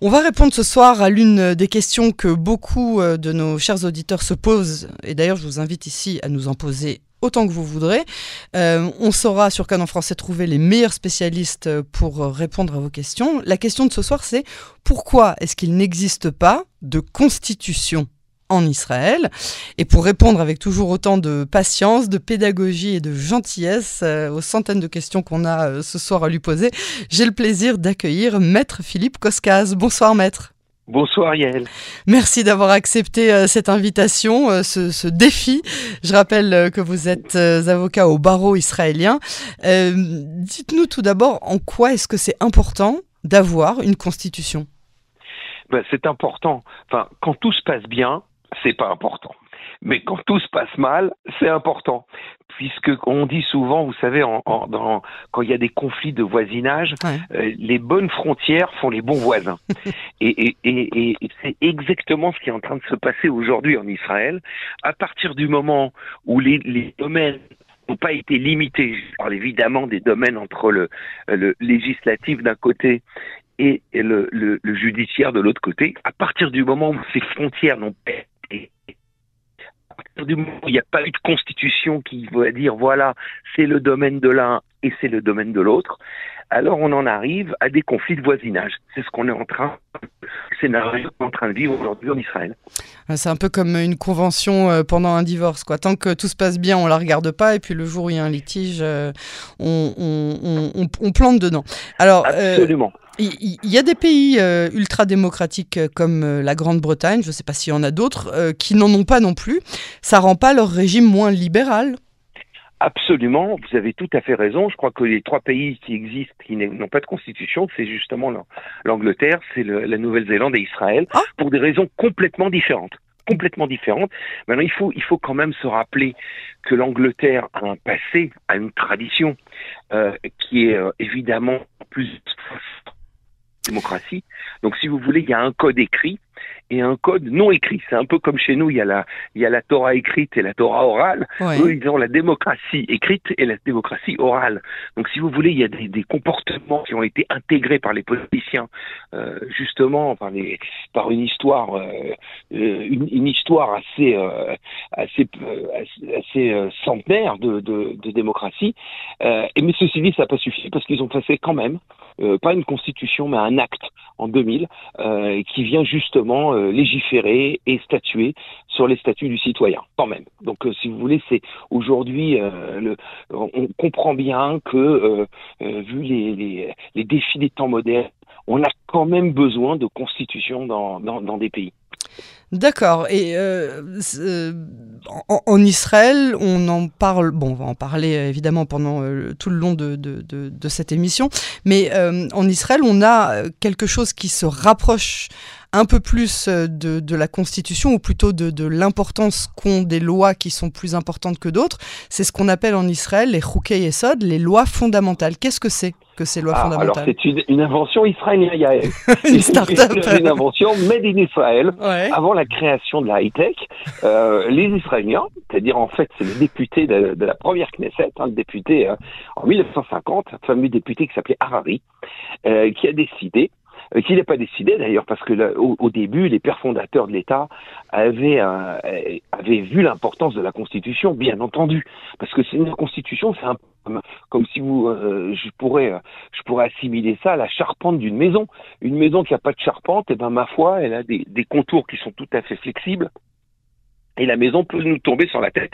On va répondre ce soir à l'une des questions que beaucoup euh, de nos chers auditeurs se posent. Et d'ailleurs, je vous invite ici à nous en poser autant que vous voudrez. Euh, on saura sur Canon Français trouver les meilleurs spécialistes pour répondre à vos questions. La question de ce soir, c'est pourquoi est-ce qu'il n'existe pas de constitution? En Israël. Et pour répondre avec toujours autant de patience, de pédagogie et de gentillesse euh, aux centaines de questions qu'on a euh, ce soir à lui poser, j'ai le plaisir d'accueillir Maître Philippe Koskaz. Bonsoir Maître. Bonsoir Yael. Merci d'avoir accepté euh, cette invitation, ce, ce, défi. Je rappelle que vous êtes avocat au barreau israélien. Dites-nous tout d'abord en quoi est-ce que c'est important d'avoir une constitution ben, C'est important. Enfin, quand tout se passe bien, c'est pas important. Mais quand tout se passe mal, c'est important, puisque on dit souvent, vous savez, en, dans, quand il y a des conflits de voisinage, euh, les bonnes frontières font les bons voisins. et, et, et, et c'est exactement ce qui est en train de se passer aujourd'hui en Israël. À partir du moment où les, les domaines n'ont pas été limités, je parle évidemment des domaines entre le, le législatif d'un côté et le, le, le judiciaire de l'autre côté, à partir du moment où ces frontières n'ont pas du moment où il n'y a pas eu de constitution qui va dire voilà, c'est le domaine de l'un et c'est le domaine de l'autre, alors on en arrive à des conflits de voisinage. C'est ce qu'on est en train, scénario en train de vivre aujourd'hui en Israël. C'est un peu comme une convention euh, pendant un divorce. Quoi. Tant que tout se passe bien, on la regarde pas, et puis le jour où il y a un litige, euh, on, on, on, plante dedans. Alors, euh, Absolument. Il y a des pays euh, ultra-démocratiques euh, comme euh, la Grande-Bretagne, je ne sais pas s'il y en a d'autres, qui n'en ont pas non plus. Ça rend pas leur régime moins libéral Absolument, vous avez tout à fait raison. Je crois que les trois pays qui existent, qui n'ont pas de constitution, c'est justement l'Angleterre, c'est la Nouvelle-Zélande et Israël, ah. pour des raisons complètement différentes complètement différentes. Maintenant, il faut, il faut quand même se rappeler que l'Angleterre a un passé, a une tradition qui est évidemment plus Donc, si vous voulez, il y a un code écrit et un code non écrit. C'est un peu comme chez nous, il y a la, il y a la Torah écrite et la Torah orale. Eux, ils ont la démocratie écrite et la démocratie orale. Donc, si vous voulez, il y a des, des comportements qui ont été intégrés par les politiciens, euh, justement par, les, par une histoire, euh, euh une, une, histoire assez, euh, assez, assez, centenaire de, de, de démocratie. et mais ceci dit, ça n'a pas suffi parce qu'ils ont passé quand même, pas une constitution, mais un acte en 2000 qui vient justement euh, légiférer et statuer sur les statuts du citoyen, quand même. Donc, euh, si vous voulez, c'est aujourd'hui, euh, on comprend bien que, vu les, les, défis des temps modernes, on a quand même besoin de constitution dans des pays. D'accord. Et euh, euh, en, Israël, on en parle. Bon, on va en parler évidemment pendant euh, tout le long de, de, de, cette émission. Mais en Israël, on a quelque chose qui se rapproche un peu plus de, de la Constitution, ou plutôt de, de l'importance qu'ont des lois qui sont plus importantes que d'autres. C'est ce qu'on appelle en Israël les Chukei Esod, les lois fondamentales. Qu'est-ce que c'est? Que ces lois ah, fondamentales Alors, c'est une, une, invention israélienne. A une invention made in Israël. Avant la création de la high-tech, euh, les Israéliens, c'est-à-dire en fait, c'est le député de, de, la première Knesset, hein, le député euh, en 1950, un fameux député qui s'appelait Harari, euh, qui a décidé euh, qui n'a pas décidé d'ailleurs, parce que au, début, les pères fondateurs de l'État avaient, euh, avaient vu l'importance de la Constitution, bien entendu, parce que c'est une Constitution, c'est un comme si vous, euh, je pourrais, assimiler ça à la charpente d'une maison. Une maison qui n'a pas de charpente, et eh ben ma foi, elle a des contours qui sont tout à fait flexibles et la maison peut nous tomber sur la tête.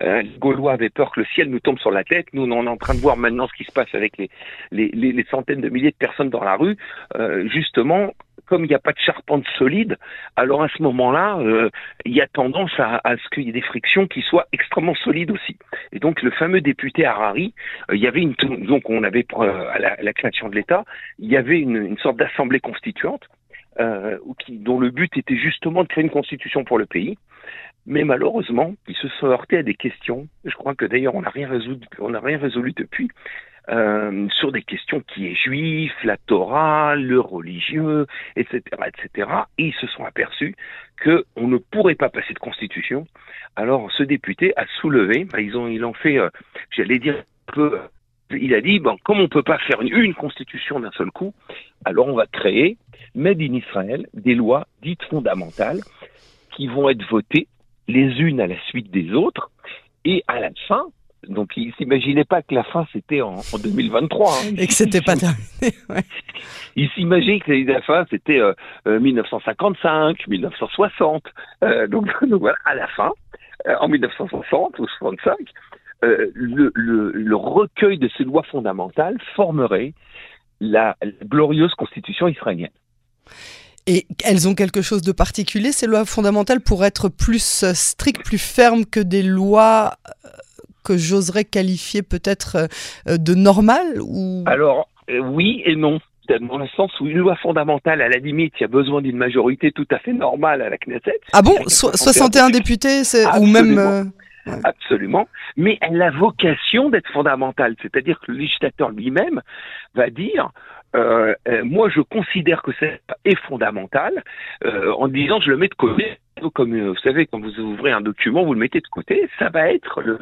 Euh, les Gaulois avaient peur que le ciel nous tombe sur la tête. Nous, on est en train de voir maintenant ce qui se passe avec les, les, les, centaines de milliers de personnes dans la rue. Euh, justement, comme il n'y a pas de charpente solide, alors à ce moment-là, euh, il y a tendance à, à ce qu'il y ait des frictions qui soient extrêmement solides aussi. Et donc le fameux député Harari, euh, il y avait une donc on avait euh, à la, la création de l'État, il y avait une, une sorte d'assemblée constituante euh, qui, dont le but était justement de créer une constitution pour le pays. Mais malheureusement, ils se sont heurtés à des questions. Je crois que d'ailleurs, on n'a rien résolu, rien résolu depuis. Euh, sur des questions qui est juif, la Torah, le religieux, etc., etc. Et ils se sont aperçus que on ne pourrait pas passer de constitution. Alors, ce député a soulevé, bah, ils ont, ils ont fait, euh, j'allais dire peu, il a dit, bon, comme on peut pas faire une, une constitution d'un seul coup, alors on va créer made in Israël, des lois dites fondamentales qui vont être votées les unes à la suite des autres. Et à la fin, donc ils s'imaginaient pas que la fin c'était en, 2023. Hein. Et que c'était pas terminé. Ouais. Ils s'imaginaient que la fin c'était 1955, 1960. Euh, donc, voilà, à la fin, euh, en 1960 ou 65, euh, le, le, le, recueil de ces lois fondamentales formerait la, la glorieuse constitution israélienne. Et elles ont quelque chose de particulier, ces lois fondamentales, pour être plus strictes, plus fermes que des lois que j'oserais qualifier peut-être de normales ou... Alors, oui et non dans le sens où une loi fondamentale, à la limite, il y a besoin d'une majorité tout à fait normale à la Knesset. Ah bon? 61 députés, ou même... Euh, Absolument. Mais elle a vocation d'être fondamentale. C'est-à-dire que le législateur lui-même va dire euh, euh, moi, je considère que c'est est fondamental en disant je le mets de côté. Comme vous savez, quand vous ouvrez un document, vous le mettez de côté. Ça va être le,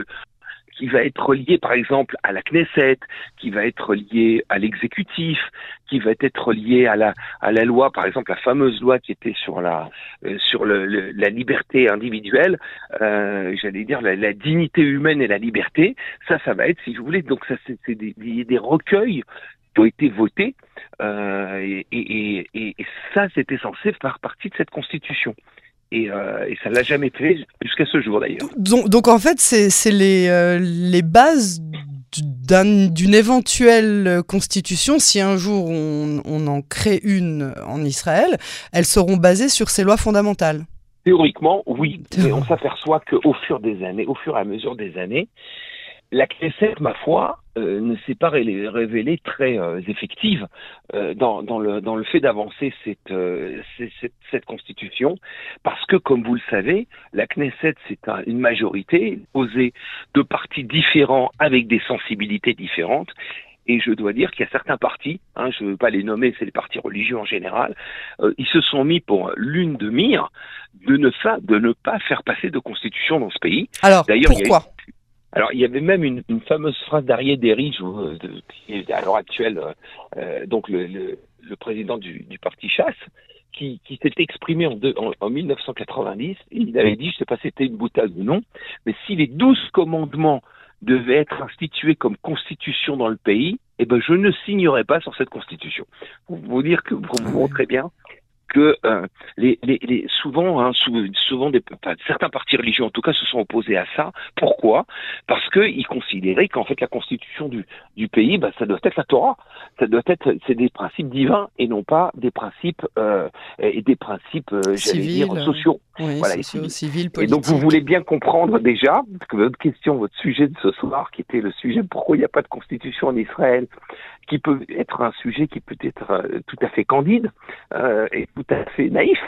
qui va être lié par exemple à la Knesset, qui va être lié à l'exécutif, qui va être lié à la loi, par exemple la fameuse loi qui était sur la euh, sur la liberté individuelle, euh, j'allais dire la, dignité humaine et la liberté. Ça, ça va être, si vous voulez, donc ça c'est des, recueils qui ont été votés euh, et, et, et, et, ça c'était censé faire partie de cette constitution. Et, euh, et, ça ne l'a jamais fait jusqu'à ce jour d'ailleurs. Donc, donc, en fait, c'est les, euh, les bases d'une éventuelle constitution, si un jour on, on, en crée une en Israël, elles seront basées sur ces lois fondamentales. Théoriquement, oui, mais on s'aperçoit qu'au fur des années, au fur et à mesure des années, la Knesset, ma foi, euh, ne s'est pas révélée très euh, effective euh, dans, dans, le, dans le fait d'avancer cette, cette, cette, constitution, parce que, comme vous le savez, la Knesset, c'est une majorité posée de partis différents avec des sensibilités différentes. Et je dois dire qu'il y a certains partis, hein, je ne veux pas les nommer, c'est les partis religieux en général, ils se sont mis pour l'une de mire de ne, de ne pas faire passer de constitution dans ce pays. Alors, pourquoi? Alors, il y avait même une, une fameuse phrase d'Arié Derry, qui est à l'heure actuelle euh, euh, donc le, le, le, président du, du parti Chasse, qui, qui s'était exprimé en, en, en, 1990. Et il avait dit, je ne sais pas si c'était une boutade ou non, mais si les douze commandements devaient être institués comme constitution dans le pays, eh ben je ne signerai pas sur cette constitution. Pour vous dire que vous montrer bien que euh, les, les, les, souvent, hein, souvent des, certains partis religieux en tout cas se sont opposés à ça. Pourquoi? Parce qu'ils considéraient qu'en fait la constitution du, du pays, bah, ça doit être la Torah, ça doit être c'est des principes divins et non pas des principes euh, et des principes, euh, j'allais dire, sociaux. voilà, sociaux, civils, politiques. Et donc vous voulez bien comprendre déjà que votre question, votre sujet de ce soir, qui était le sujet pourquoi il n'y a pas de constitution en Israël, qui peut être un sujet qui peut être euh, tout à fait candide euh, et tout à fait naïf,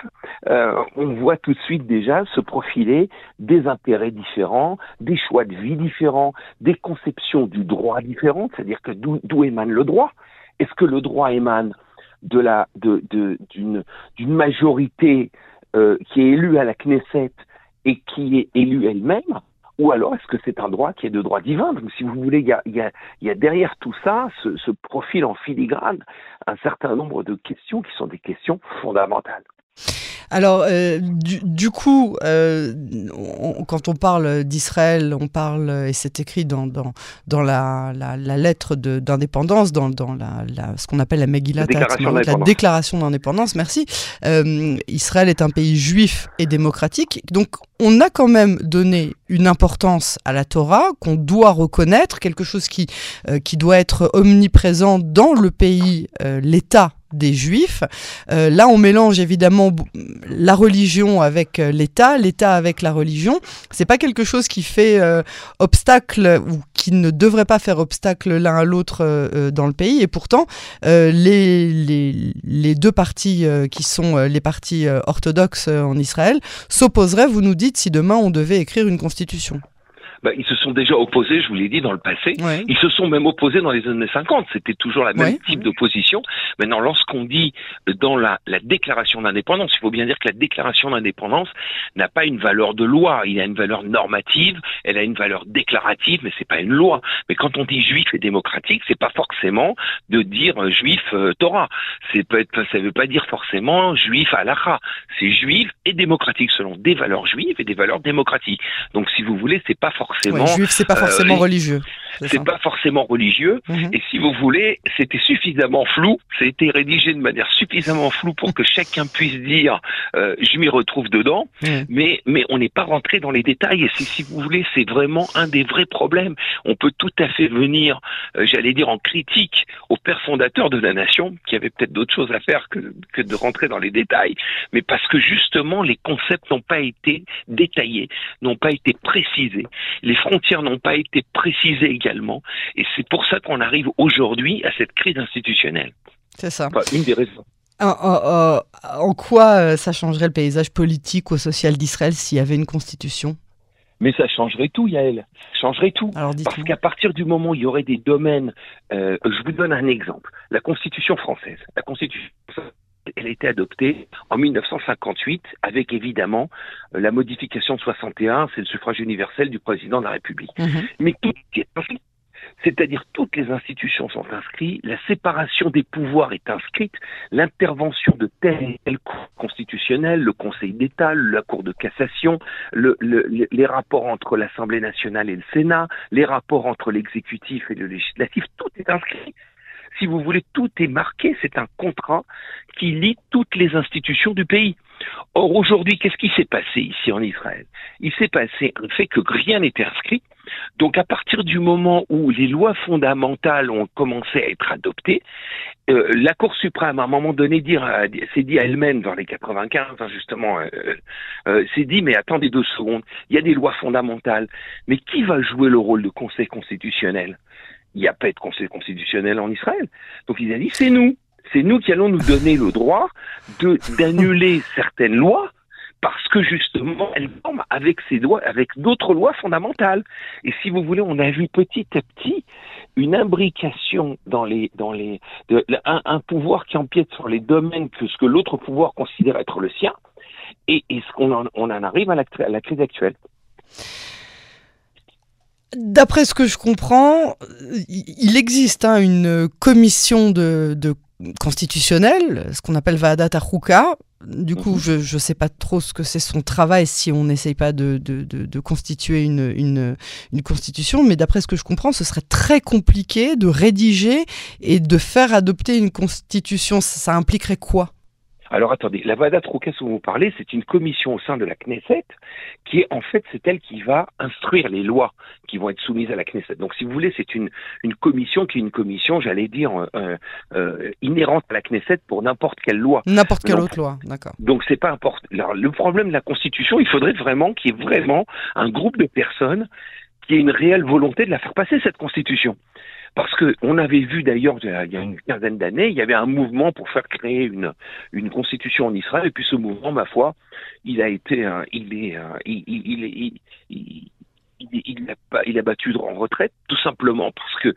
euh, on voit tout de suite déjà se profiler des intérêts différents, des choix de vie différents, des conceptions du droit différentes, c'est-à-dire que d'où émane le droit. Est-ce que le droit émane de la d'une de, majorité euh, qui est élue à la Knesset et qui est élue elle-même? Ou alors est-ce que c'est un droit qui est de droit divin? Donc si vous voulez, il y a, y, a, derrière tout ça, ce profil en filigrane, un certain nombre de questions qui sont des questions fondamentales. Alors, euh, du, du, coup, euh, on, quand on parle d'Israël, on parle, et c'est écrit dans, dans, dans la, la, la, lettre d'indépendance, dans, dans la, la, ce qu'on appelle la Megillah, la déclaration d'indépendance, merci. Euh, Israël est un pays juif et démocratique, donc on a quand même donné une importance à la Torah qu'on doit reconnaître, quelque chose qui, qui doit être omniprésent dans le pays, l'État des juifs. Euh, là, on mélange évidemment la religion avec euh, l'État, l'État avec la religion. C'est pas quelque chose qui fait euh, obstacle ou qui ne devrait pas faire obstacle l'un à l'autre dans le pays. Et pourtant, les, les, les, deux partis qui sont les partis orthodoxes en Israël s'opposeraient, vous nous dites, si demain on devait écrire une constitution. Bah, ils se sont déjà opposés, je vous l'ai dit, dans le passé. Ils se sont même opposés dans les années 50. C'était toujours la même type d'opposition. Maintenant, lorsqu'on dit dans la, la déclaration d'indépendance, il faut bien dire que la déclaration d'indépendance n'a pas une valeur de loi. Il a une valeur normative, elle a une valeur déclarative, mais c'est pas une loi. Mais quand on dit juif et démocratique, c'est pas forcément de dire euh, juif euh, Torah. C'est peut être, ça veut pas dire forcément juif halakha. C'est juif et démocratique selon des valeurs juives et des valeurs démocratiques. Donc, si vous voulez, c'est pas forcément. Juif, c'est pas forcément euh, religieux. C'est pas forcément religieux. Mhm. Et si vous voulez, c'était suffisamment flou. Été rédigé de manière suffisamment floue pour que chacun puisse dire euh, je m'y retrouve dedans. Mhm. Mais mais on n'est pas rentré dans les détails. Et si vous voulez, c'est vraiment un des vrais problèmes. On peut tout à fait venir, euh, j'allais dire en critique au père fondateur de la nation, qui avait peut-être d'autres choses à faire que que de rentrer dans les détails. Mais parce que justement les concepts n'ont pas été détaillés, n'ont pas été précisés. Les frontières n'ont pas été précisées Et c'est pour ça qu'on arrive aujourd'hui à cette crise institutionnelle. C'est ça. une des raisons. En, quoi euh, ça changerait le paysage politique ou social d'Israël s'il y avait une constitution? Mais ça changerait tout, Yael. Ça changerait tout. Parce qu'à partir du moment où il y aurait des domaines, euh, je vous donne un exemple. La Constitution française. La Constitution elle a été adoptée en 1958 avec évidemment euh, la modification de 61, c'est le suffrage universel du président de la République. Mhm. Mais tout est inscrit. C'est-à-dire toutes les institutions sont inscrites, la séparation des pouvoirs est inscrite, l'intervention de tel et tel cour constitutionnel, le Conseil d'État, la Cour de cassation, le, les rapports entre l'Assemblée nationale et le Sénat, les rapports entre l'exécutif et le législatif, tout est inscrit si vous voulez, tout est marqué, c'est un contrat qui lie toutes les institutions du pays. Or, aujourd'hui, qu'est-ce qui s'est passé ici en Israël? Il s'est passé le fait que rien n'était inscrit. Donc, à partir du moment où les lois fondamentales ont commencé à être adoptées, euh, la Cour suprême, à un moment donné, s'est dit à elle-même, dans les 95, hein, justement, euh, euh, s'est dit, mais attendez deux secondes, il y a des lois fondamentales, mais qui va jouer le rôle de Conseil constitutionnel? Il n'y a pas de conseil constitutionnel en Israël. Donc il a dit, c'est nous. C'est nous qui allons nous donner le droit d'annuler certaines lois parce que justement elles forment avec ces lois, avec d'autres lois fondamentales. Et si vous voulez, on a vu petit à petit une imbrication dans les dans les un, pouvoir qui empiète sur les domaines que ce que l'autre pouvoir considère être le sien. Et, ce qu'on en, on en arrive à la crise actuelle. D'après ce que je comprends, il existe hein, une commission de, constitutionnelle, ce qu'on appelle Vadat Arouka. Du coup, mhm. je ne sais pas trop ce que c'est son travail si on n'essaye pas de, constituer une, une, constitution, mais d'après ce que je comprends, ce serait très compliqué de rédiger et de faire adopter une constitution. Ça impliquerait quoi? Alors attendez, la Vada Troukas dont vous parlez, c'est une commission au sein de la Knesset qui est en fait c'est elle qui va instruire les lois qui vont être soumises à la Knesset. Donc si vous voulez, c'est une, une commission qui est une commission, j'allais dire, euh, euh, euh inhérente à la Knesset pour n'importe quelle loi. N'importe quelle autre loi, d'accord. Donc c'est pas important. Le problème de la Constitution, il faudrait vraiment qu'il y ait vraiment un groupe de personnes qui ait une réelle volonté de la faire passer cette Constitution. Parce que on avait vu d'ailleurs il y a une quinzaine d'années, il y avait un mouvement pour faire créer une une constitution en Israël, et puis ce mouvement, ma foi, il a été, il est, il, il, il, il, a, il a battu en retraite tout simplement parce que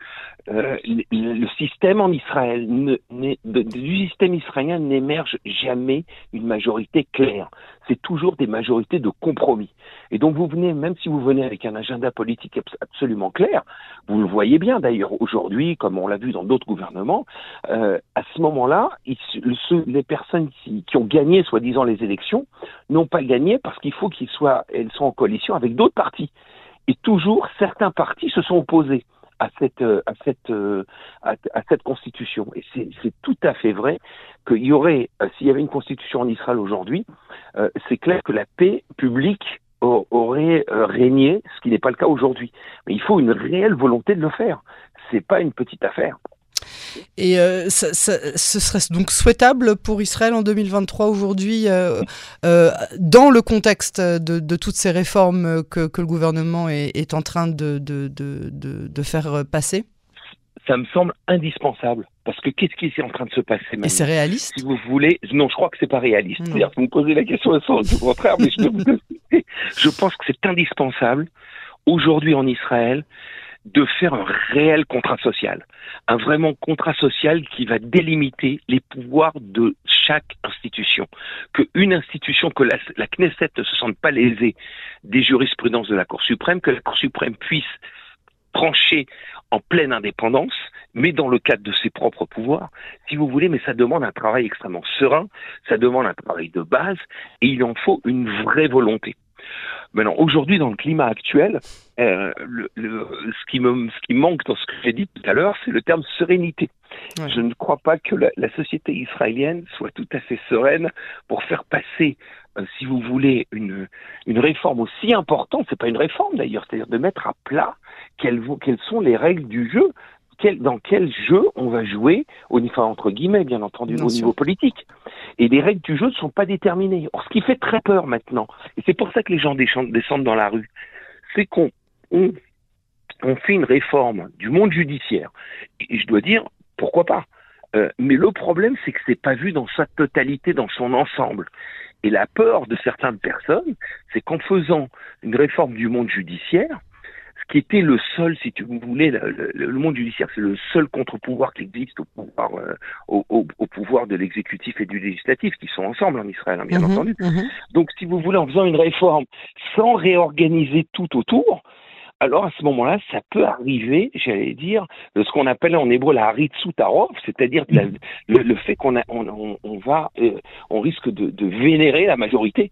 euh, le, système en Israël, ne, du système israélien n'émerge jamais une majorité claire. C'est toujours des majorités de compromis. Et donc vous venez, même si vous venez avec un agenda politique absolument clair, vous le voyez bien d'ailleurs aujourd'hui, comme on l'a vu dans d'autres gouvernements, euh, à ce moment-là, les personnes qui, qui ont gagné soi-disant les élections n'ont pas gagné parce qu'il faut qu'ils soient, elles sont en coalition avec d'autres partis. Et toujours, certains partis se sont opposés à cette, euh, à cette, euh, à, cette constitution. Et c'est tout à fait vrai qu'il y aurait, euh, s'il y avait une constitution en Israël aujourd'hui, c'est clair que la paix publique aurait régné, ce qui n'est pas le cas aujourd'hui. Mais il faut une réelle volonté de le faire. C'est pas une petite affaire. Et euh, ce serait donc souhaitable pour Israël en 2023 aujourd'hui, euh, euh, dans le contexte de, toutes ces réformes que, le gouvernement est, en train de, de, faire passer? Ça me semble indispensable. Parce que qu'est-ce qui est en train de se passer maintenant Et c'est réaliste Si vous voulez, non, je crois que c'est pas réaliste. C'est-à-dire que vous me posez la question, au contraire, mais je peux vous Je pense que c'est indispensable aujourd'hui en Israël de faire un réel contrat social, un vraiment contrat social qui va délimiter les pouvoirs de chaque institution, que une institution, que la, la Knesset ne se sente pas lésée des jurisprudences de la Cour suprême, que la Cour suprême puisse trancher en pleine indépendance, mais dans le cadre de ses propres pouvoirs, si vous voulez, mais ça demande un travail extrêmement serein, ça demande un travail de base, et il en faut une vraie volonté. Maintenant, aujourd'hui, dans le climat actuel, euh, le, le, ce, qui me, ce qui manque dans ce que j'ai dit tout à l'heure, c'est le terme sérénité. Ouais. Je ne crois pas que la, la, société israélienne soit tout à fait sereine pour faire passer, euh, si vous voulez, une, une réforme aussi importante. C'est pas une réforme d'ailleurs, c'est-à-dire de mettre à plat quelles, quelles sont les règles du jeu quel, dans quel jeu on va jouer, au, enfin, entre guillemets, bien entendu, bien au sûr. niveau politique. Et les règles du jeu ne sont pas déterminées. Or, ce qui fait très peur maintenant, et c'est pour ça que les gens descendent dans la rue, c'est qu'on on, on fait une réforme du monde judiciaire. Et je dois dire, pourquoi pas? Euh, Mais le problème, c'est que c'est pas vu dans sa totalité, dans son ensemble. Et la peur de certaines personnes, c'est qu'en faisant une réforme du monde judiciaire, qui était le seul, si tu voulez, le, le, le monde judiciaire, c'est le seul contre-pouvoir qui existe au pouvoir, euh, au, au, au, pouvoir de l'exécutif et du législatif, qui sont ensemble en Israël, hein, bien mmh, entendu. Mmh. Donc, si vous voulez, en faisant une réforme sans réorganiser tout autour, alors à ce moment-là, ça peut arriver, j'allais dire, de ce qu'on appelle en hébreu la haritsutarov, c'est-à-dire le, le, fait qu'on on, on, va, euh, on risque de, de, vénérer la majorité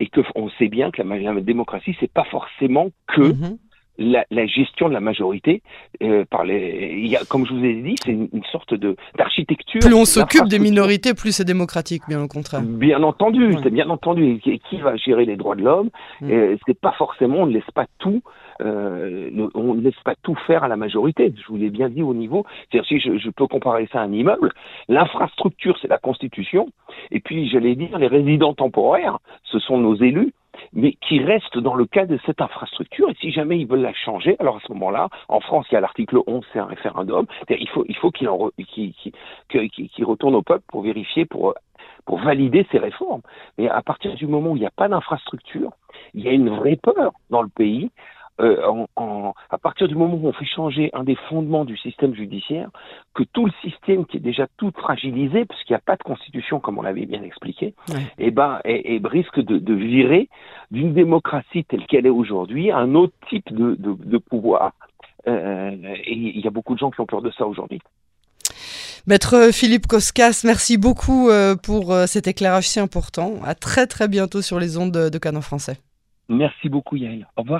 et que on sait bien que la, la démocratie, c'est pas forcément que la, la, gestion de la majorité euh, par les. Il y a, comme je vous ai dit, c'est une, une, sorte de d'architecture. Plus on s'occupe des minorités, plus c'est démocratique, bien au contraire. Bien entendu, ouais. c'est bien entendu. Qui, qui, va gérer les droits de l'homme mm. euh, C'est pas forcément, on ne laisse pas tout. Euh, on ne laisse pas tout faire à la majorité. Je vous l'ai bien dit au niveau. C'est-à-dire si je, je, peux comparer ça à un immeuble, l'infrastructure c'est la constitution, et puis j'allais dire les résidents temporaires, ce sont nos élus mais qui reste dans le cas de cette infrastructure. Et si jamais ils veulent la changer, alors à ce moment-là, en France, il y a l'article 11, c'est un référendum. Il faut, il faut qu'il re, qu qu retourne au peuple pour vérifier, pour, pour valider ces réformes. Mais à partir du moment où il n'y a pas d'infrastructure, il y a une vraie peur dans le pays euh, en, en, à partir du moment où on fait changer un des fondements du système judiciaire, que tout le système qui est déjà tout fragilisé, parce qu'il n'y a pas de constitution comme on l'avait bien expliqué, ouais. et eh ben, et, et risque de, de virer d'une démocratie telle qu'elle est aujourd'hui à un autre type de, de, de pouvoir. Euh, et il y a beaucoup de gens qui ont peur de ça aujourd'hui. Maître Philippe Koskas, merci beaucoup euh, pour cet éclairage si important. À très très bientôt sur les ondes de Canon français. Merci beaucoup Yael. Au revoir.